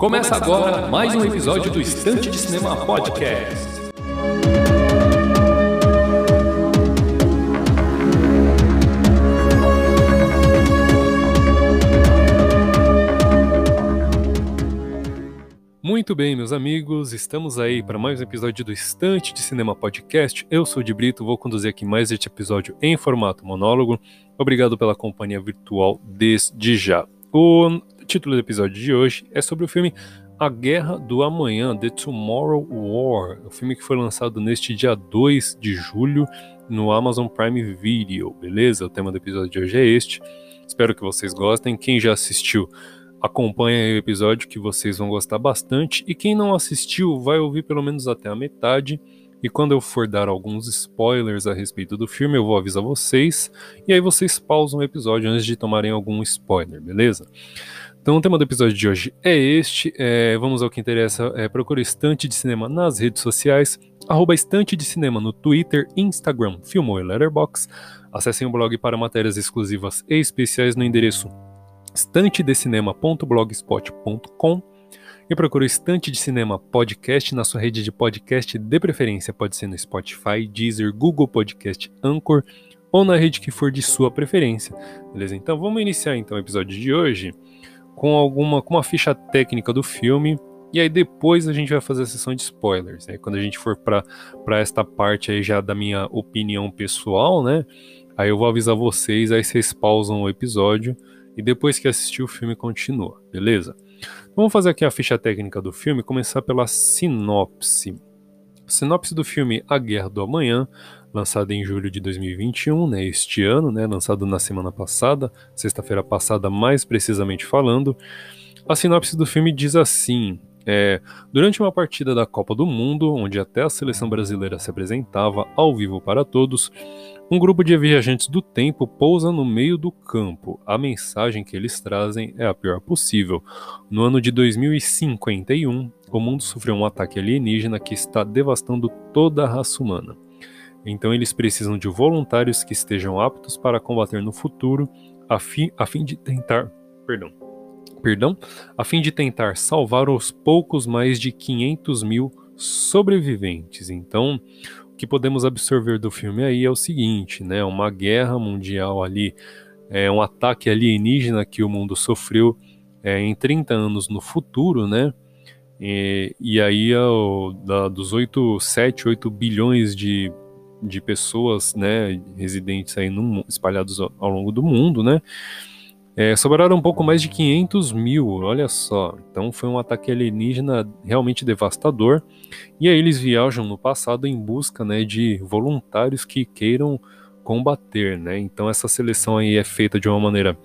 Começa agora mais um episódio do Estante de Cinema Podcast. Muito bem, meus amigos, estamos aí para mais um episódio do Estante de Cinema Podcast. Eu sou o de Brito, vou conduzir aqui mais este episódio em formato monólogo. Obrigado pela companhia virtual desde já. O título do episódio de hoje é sobre o filme A Guerra do Amanhã, The Tomorrow War, o filme que foi lançado neste dia 2 de julho no Amazon Prime Video, beleza? O tema do episódio de hoje é este. Espero que vocês gostem. Quem já assistiu, Acompanhe o episódio que vocês vão gostar bastante. E quem não assistiu, vai ouvir pelo menos até a metade. E quando eu for dar alguns spoilers a respeito do filme, eu vou avisar vocês. E aí vocês pausam o episódio antes de tomarem algum spoiler, beleza? Então o tema do episódio de hoje é este. É, vamos ao que interessa. É, procure Estante de Cinema nas redes sociais. Arroba Estante de Cinema no Twitter, Instagram, Filmou e Letterboxd. Acessem o blog para matérias exclusivas e especiais no endereço estantedecinema.blogspot.com e procure o Estante de Cinema Podcast na sua rede de podcast de preferência. Pode ser no Spotify, Deezer, Google Podcast, Anchor ou na rede que for de sua preferência. Beleza? Então vamos iniciar então o episódio de hoje com alguma com uma ficha técnica do filme e aí depois a gente vai fazer a sessão de spoilers. Né? Quando a gente for para esta parte aí já da minha opinião pessoal, né? Aí eu vou avisar vocês, aí vocês pausam o episódio e depois que assistir o filme continua, beleza? Vamos fazer aqui a ficha técnica do filme, começar pela sinopse. Sinopse do filme A Guerra do Amanhã, lançado em julho de 2021, né, este ano, né, lançado na semana passada, sexta-feira passada, mais precisamente falando. A sinopse do filme diz assim: é, durante uma partida da Copa do Mundo, onde até a seleção brasileira se apresentava ao vivo para todos, um grupo de viajantes do tempo pousa no meio do campo. A mensagem que eles trazem é a pior possível. No ano de 2051, o mundo sofreu um ataque alienígena que está devastando toda a raça humana. Então eles precisam de voluntários que estejam aptos para combater no futuro, a fim, a fim de tentar, perdão, perdão, a fim de tentar salvar os poucos mais de 500 mil sobreviventes. Então, que podemos absorver do filme aí é o seguinte, né? Uma guerra mundial ali, é um ataque alienígena que o mundo sofreu é, em 30 anos no futuro, né? E, e aí o, da, dos 8, 7, 8 bilhões de, de pessoas, né, residentes aí no, espalhados ao, ao longo do mundo, né? É, sobraram um pouco mais de 500 mil, olha só. Então foi um ataque alienígena realmente devastador. E aí eles viajam no passado em busca né, de voluntários que queiram combater, né? Então essa seleção aí é feita de uma maneira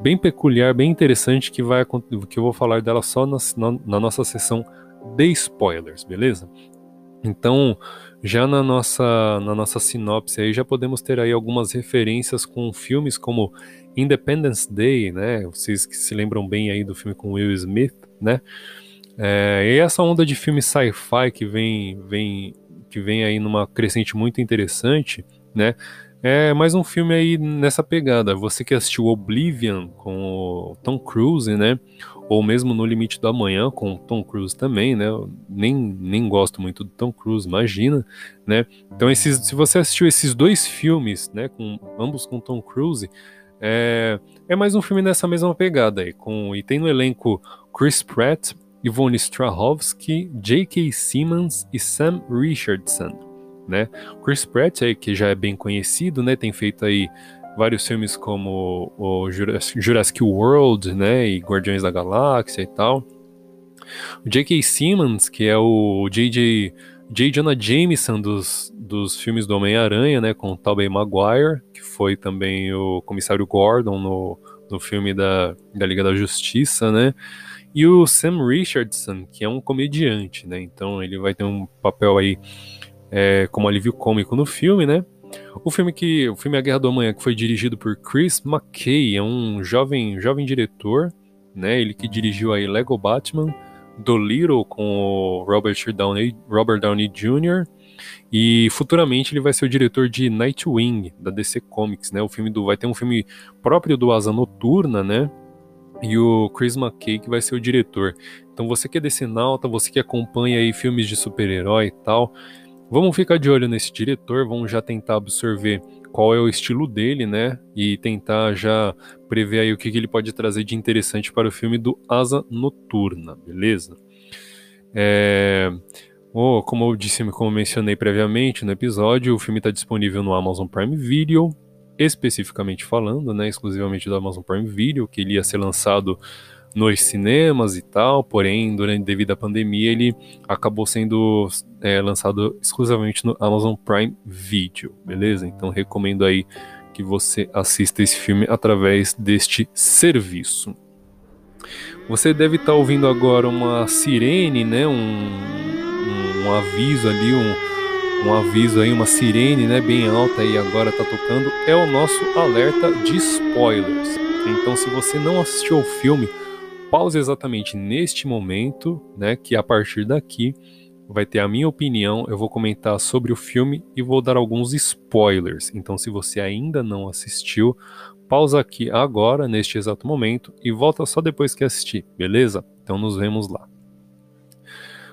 bem peculiar, bem interessante, que vai que eu vou falar dela só na, na, na nossa sessão de spoilers, beleza? Então já na nossa, na nossa sinopse aí já podemos ter aí algumas referências com filmes como Independence Day, né? Vocês que se lembram bem aí do filme com Will Smith, né? É, e essa onda de filme sci-fi que vem, vem, que vem aí numa crescente muito interessante, né? É mais um filme aí nessa pegada. Você que assistiu Oblivion com o Tom Cruise, né? Ou mesmo No Limite do Amanhã com o Tom Cruise também, né? Eu nem, nem gosto muito do Tom Cruise, imagina, né? Então, esses, se você assistiu esses dois filmes, né? Com, ambos com Tom Cruise, é, é mais um filme nessa mesma pegada aí. Com, e tem no elenco Chris Pratt, Yvonne Strahovski, J.K. Simmons e Sam Richardson né? Chris Pratt, aí, que já é bem conhecido, né? Tem feito aí vários filmes como o Jurassic World, né? E Guardiões da Galáxia e tal. O J.K. Simmons, que é o J.J. J. Jonah Jameson dos, dos filmes do Homem-Aranha, né? Com o Tobey Maguire, que foi também o Comissário Gordon no, no filme da, da Liga da Justiça, né? E o Sam Richardson, que é um comediante, né? Então ele vai ter um papel aí é, como alívio cômico no filme, né? O filme que o filme A Guerra do Amanhã que foi dirigido por Chris McKay, é um jovem jovem diretor, né? Ele que dirigiu aí Lego Batman, Dolittle com o Robert Downey, Robert Downey Jr. E futuramente ele vai ser o diretor de Nightwing da DC Comics, né? O filme do vai ter um filme próprio do Asa Noturna, né? e o Chris McKay que vai ser o diretor. Então você que é desse nauta, você que acompanha aí filmes de super-herói e tal, vamos ficar de olho nesse diretor, vamos já tentar absorver qual é o estilo dele, né? E tentar já prever aí o que, que ele pode trazer de interessante para o filme do Asa Noturna, beleza? É... Oh, como eu disse, como mencionei previamente no episódio, o filme está disponível no Amazon Prime Video, especificamente falando, né, exclusivamente do Amazon Prime Video, que ele ia ser lançado nos cinemas e tal, porém, durante devido à pandemia, ele acabou sendo é, lançado exclusivamente no Amazon Prime Video, beleza? Então recomendo aí que você assista esse filme através deste serviço. Você deve estar tá ouvindo agora uma sirene, né? Um, um aviso ali, um, um aviso aí, uma sirene, né, bem alta aí agora tá tocando, é o nosso alerta de spoilers. Então, se você não assistiu ao filme, pause exatamente neste momento, né, que a partir daqui vai ter a minha opinião, eu vou comentar sobre o filme e vou dar alguns spoilers. Então, se você ainda não assistiu, pausa aqui agora, neste exato momento, e volta só depois que assistir, beleza? Então, nos vemos lá.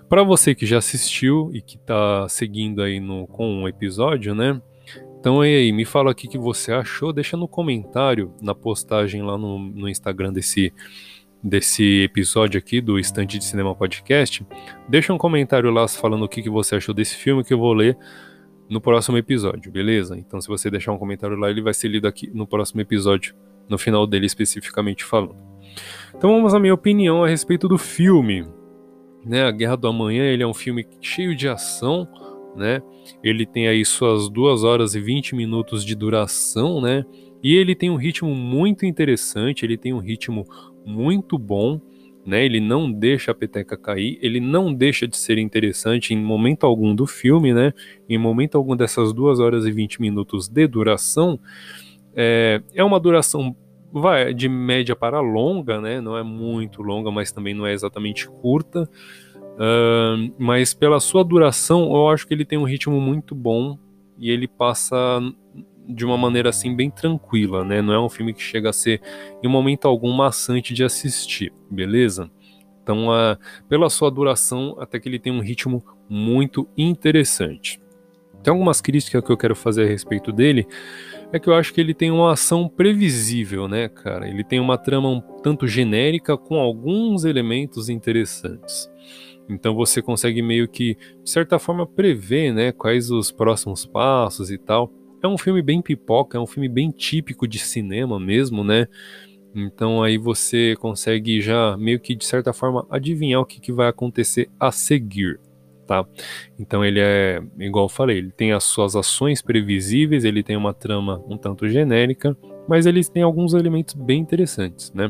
Para você que já assistiu e que está seguindo aí no, com um episódio, né? Então e aí, me fala o que você achou, deixa no comentário, na postagem lá no, no Instagram desse, desse episódio aqui do Estante de Cinema Podcast. Deixa um comentário lá falando o que, que você achou desse filme que eu vou ler no próximo episódio, beleza? Então se você deixar um comentário lá, ele vai ser lido aqui no próximo episódio, no final dele especificamente falando. Então vamos à minha opinião a respeito do filme né? A Guerra do Amanhã ele é um filme cheio de ação, né? Ele tem aí suas 2 horas e 20 minutos de duração, né? E ele tem um ritmo muito interessante, ele tem um ritmo muito bom, né? Ele não deixa a peteca cair, ele não deixa de ser interessante em momento algum do filme, né? Em momento algum dessas 2 horas e 20 minutos de duração. É, é uma duração vai de média para longa, né? Não é muito longa, mas também não é exatamente curta. Uh, mas pela sua duração, eu acho que ele tem um ritmo muito bom e ele passa de uma maneira assim bem tranquila, né? Não é um filme que chega a ser em momento algum maçante de assistir, beleza? Então, uh, pela sua duração, até que ele tem um ritmo muito interessante. Tem algumas críticas que eu quero fazer a respeito dele, é que eu acho que ele tem uma ação previsível, né, cara? Ele tem uma trama um tanto genérica com alguns elementos interessantes. Então você consegue meio que, de certa forma, prever, né, quais os próximos passos e tal. É um filme bem pipoca, é um filme bem típico de cinema mesmo, né? Então aí você consegue já meio que de certa forma adivinhar o que, que vai acontecer a seguir tá? Então ele é, igual eu falei, ele tem as suas ações previsíveis, ele tem uma trama um tanto genérica, mas ele tem alguns elementos bem interessantes, né?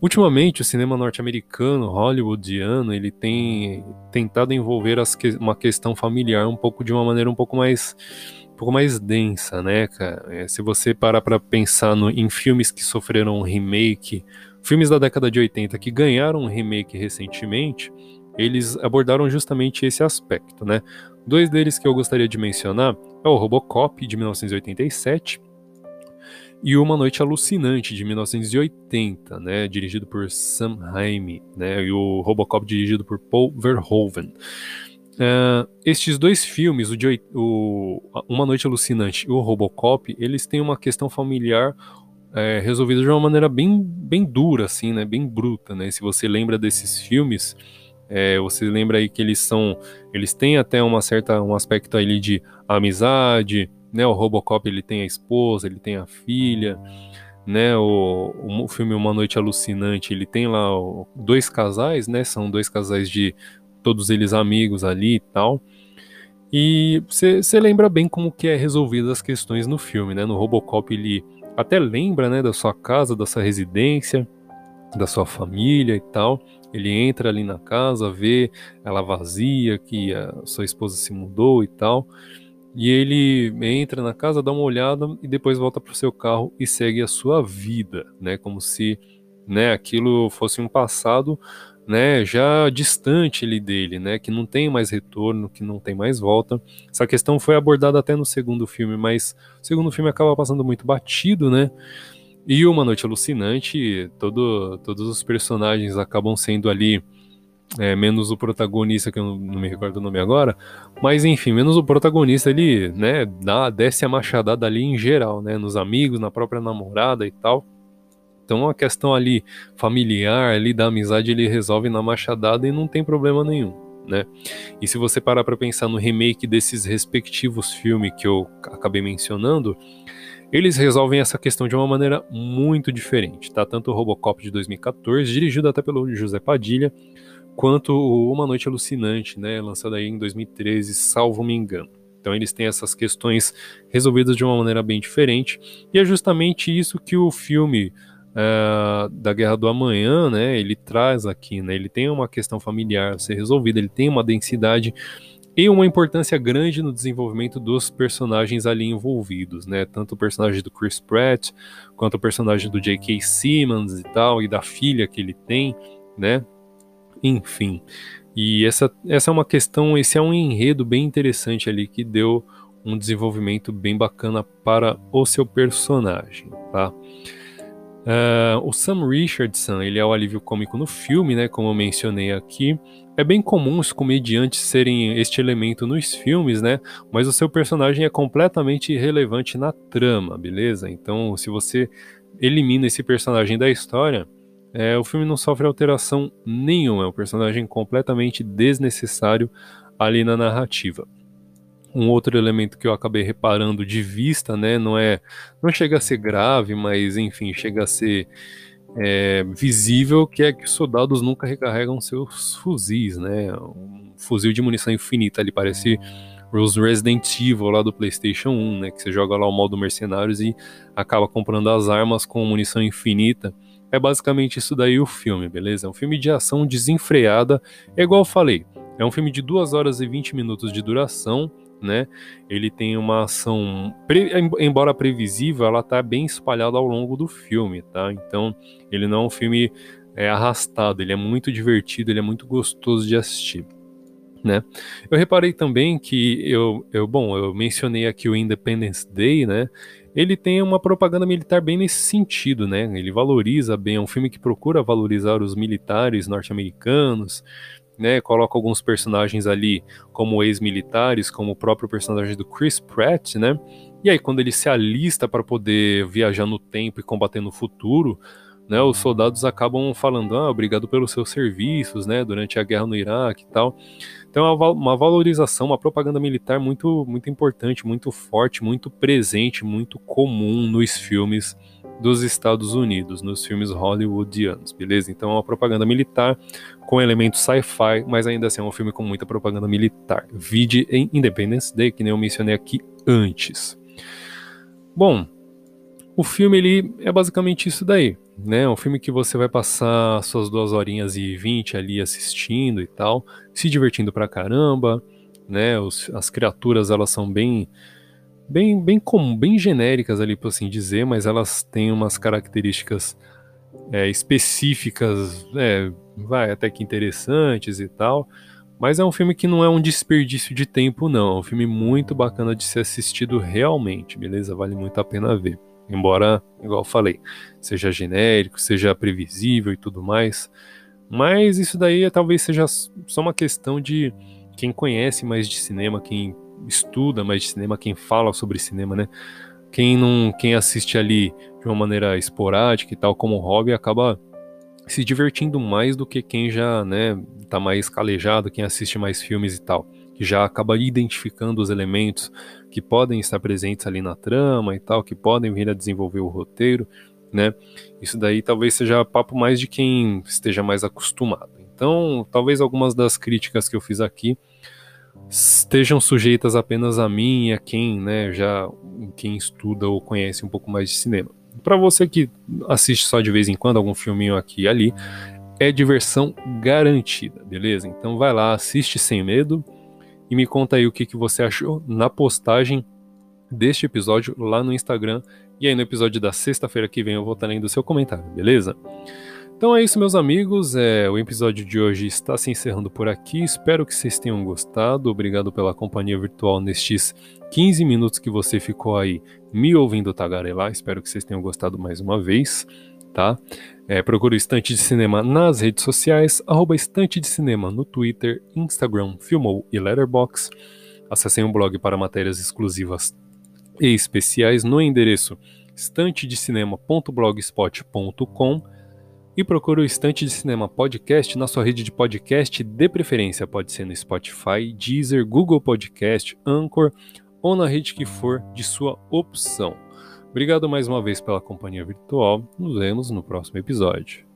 Ultimamente, o cinema norte-americano, hollywoodiano, ele tem tentado envolver que, uma questão familiar um pouco de uma maneira um pouco mais pouco mais densa, né, cara? É, se você parar para pensar no, em filmes que sofreram um remake, filmes da década de 80 que ganharam um remake recentemente, eles abordaram justamente esse aspecto, né? Dois deles que eu gostaria de mencionar é o Robocop de 1987 e Uma Noite Alucinante de 1980, né, dirigido por Sam Raimi, né, e o Robocop dirigido por Paul Verhoeven. Uh, estes dois filmes, o, de, o, Uma Noite Alucinante e o Robocop, eles têm uma questão familiar é, resolvida de uma maneira bem, bem dura, assim, né, bem bruta, né. Se você lembra desses filmes, é, você lembra aí que eles são, eles têm até uma certa um aspecto ali de amizade, né? O Robocop ele tem a esposa, ele tem a filha, né? O, o filme Uma Noite Alucinante ele tem lá dois casais, né? São dois casais de todos eles amigos ali e tal. E você lembra bem como que é resolvidas as questões no filme, né? No Robocop ele até lembra, né, da sua casa, da sua residência, da sua família e tal. Ele entra ali na casa, vê ela vazia, que a sua esposa se mudou e tal. E ele entra na casa, dá uma olhada e depois volta para o seu carro e segue a sua vida, né? Como se, né, aquilo fosse um passado, né, já distante dele, né, que não tem mais retorno, que não tem mais volta. Essa questão foi abordada até no segundo filme, mas o segundo filme acaba passando muito batido, né? E Uma Noite Alucinante, todo, todos os personagens acabam sendo ali, é, menos o protagonista, que eu não, não, me recordo o nome agora, mas enfim, menos o protagonista, ele, né, dá, desce a machadada ali em geral, né, nos amigos, na própria namorada e tal. Então a questão ali familiar, ali da amizade, ele resolve na machadada e não tem problema nenhum, né? E se você parar para pensar no remake desses respectivos filmes que eu acabei mencionando, eles resolvem essa questão de uma maneira muito diferente, tá? Tanto o Robocop de 2014, dirigido até pelo José Padilha, quanto o Uma Noite Alucinante, né, lançado aí em 2013, salvo me engano. Então eles têm essas questões resolvidas de uma maneira bem diferente, e é justamente isso que o filme uh, da Guerra do Amanhã, né, ele traz aqui, né, ele tem uma questão familiar a ser resolvida, ele tem uma densidade e uma importância grande no desenvolvimento dos personagens ali envolvidos, né, tanto o personagem do Chris Pratt, quanto o personagem do J.K. Simmons e tal, e da filha que ele tem, né, enfim. E essa, essa é uma questão, esse é um enredo bem interessante ali que deu um desenvolvimento bem bacana para o seu personagem, tá? Uh, o Sam Richardson, ele é o alívio cômico no filme, né, como eu mencionei aqui. É bem comum os comediantes serem este elemento nos filmes, né, mas o seu personagem é completamente irrelevante na trama, beleza? Então, se você elimina esse personagem da história, é, o filme não sofre alteração nenhuma, é um personagem completamente desnecessário ali na narrativa. Um outro elemento que eu acabei reparando de vista, né, não é, não chega a ser grave, mas enfim, chega a ser é, visível, que é que os soldados nunca recarregam seus fuzis, né, um fuzil de munição infinita, ali parece os Resident Evil lá do PlayStation 1, né, que você joga lá o modo mercenários e acaba comprando as armas com munição infinita. É basicamente isso daí o filme, beleza? É um filme de ação desenfreada, é igual eu falei, é um filme de 2 horas e 20 minutos de duração, né? Ele tem uma ação, embora previsível, ela tá bem espalhada ao longo do filme, tá? Então, ele não é um filme é, arrastado, ele é muito divertido, ele é muito gostoso de assistir. Né? Eu reparei também que eu, eu, bom, eu mencionei aqui o Independence Day, né? Ele tem uma propaganda militar bem nesse sentido, né? Ele valoriza bem, é um filme que procura valorizar os militares norte-americanos, né, coloca alguns personagens ali como ex-militares, como o próprio personagem do Chris Pratt, né? E aí quando ele se alista para poder viajar no tempo e combater no futuro, né, os soldados acabam falando, ah, obrigado pelos seus serviços, né, durante a guerra no Iraque e tal. Então é uma valorização, uma propaganda militar muito, muito importante, muito forte, muito presente, muito comum nos filmes dos Estados Unidos, nos filmes hollywoodianos, beleza? Então é uma propaganda militar com elementos sci-fi, mas ainda assim é um filme com muita propaganda militar. Vide em Independence Day, que nem eu mencionei aqui antes. Bom, o filme ele é basicamente isso daí, né? É um filme que você vai passar suas duas horinhas e vinte ali assistindo e tal, se divertindo pra caramba, né? Os, as criaturas elas são bem bem, bem comum, bem genéricas ali, por assim dizer, mas elas têm umas características é, específicas, é, vai até que interessantes e tal. Mas é um filme que não é um desperdício de tempo, não. É um filme muito bacana de ser assistido realmente, beleza? Vale muito a pena ver. Embora, igual eu falei, seja genérico, seja previsível e tudo mais. Mas isso daí talvez seja só uma questão de quem conhece mais de cinema, quem estuda mais de cinema, quem fala sobre cinema, né? Quem não, quem assiste ali de uma maneira esporádica e tal, como hobby, acaba se divertindo mais do que quem já, né, tá mais calejado, quem assiste mais filmes e tal, que já acaba identificando os elementos que podem estar presentes ali na trama e tal, que podem vir a desenvolver o roteiro, né? Isso daí talvez seja papo mais de quem esteja mais acostumado. Então, talvez algumas das críticas que eu fiz aqui estejam sujeitas apenas a mim e a quem, né, já quem estuda ou conhece um pouco mais de cinema. Para você que assiste só de vez em quando algum filminho aqui e ali, é diversão garantida, beleza? Então vai lá, assiste sem medo e me conta aí o que, que você achou na postagem deste episódio lá no Instagram. E aí no episódio da sexta-feira que vem eu vou estar lendo o seu comentário, beleza? Então é isso, meus amigos. É, o episódio de hoje está se encerrando por aqui. Espero que vocês tenham gostado. Obrigado pela companhia virtual nestes 15 minutos que você ficou aí me ouvindo tagarelar. Espero que vocês tenham gostado mais uma vez, tá? É, procure o Estante de Cinema nas redes sociais, arroba Estante de Cinema no Twitter, Instagram, Filmou e Letterboxd. Acessem o blog para matérias exclusivas e especiais no endereço estantedecinema.blogspot.com e procure o Estante de Cinema Podcast na sua rede de podcast de preferência. Pode ser no Spotify, Deezer, Google Podcast, Anchor ou na rede que for de sua opção. Obrigado mais uma vez pela companhia virtual. Nos vemos no próximo episódio.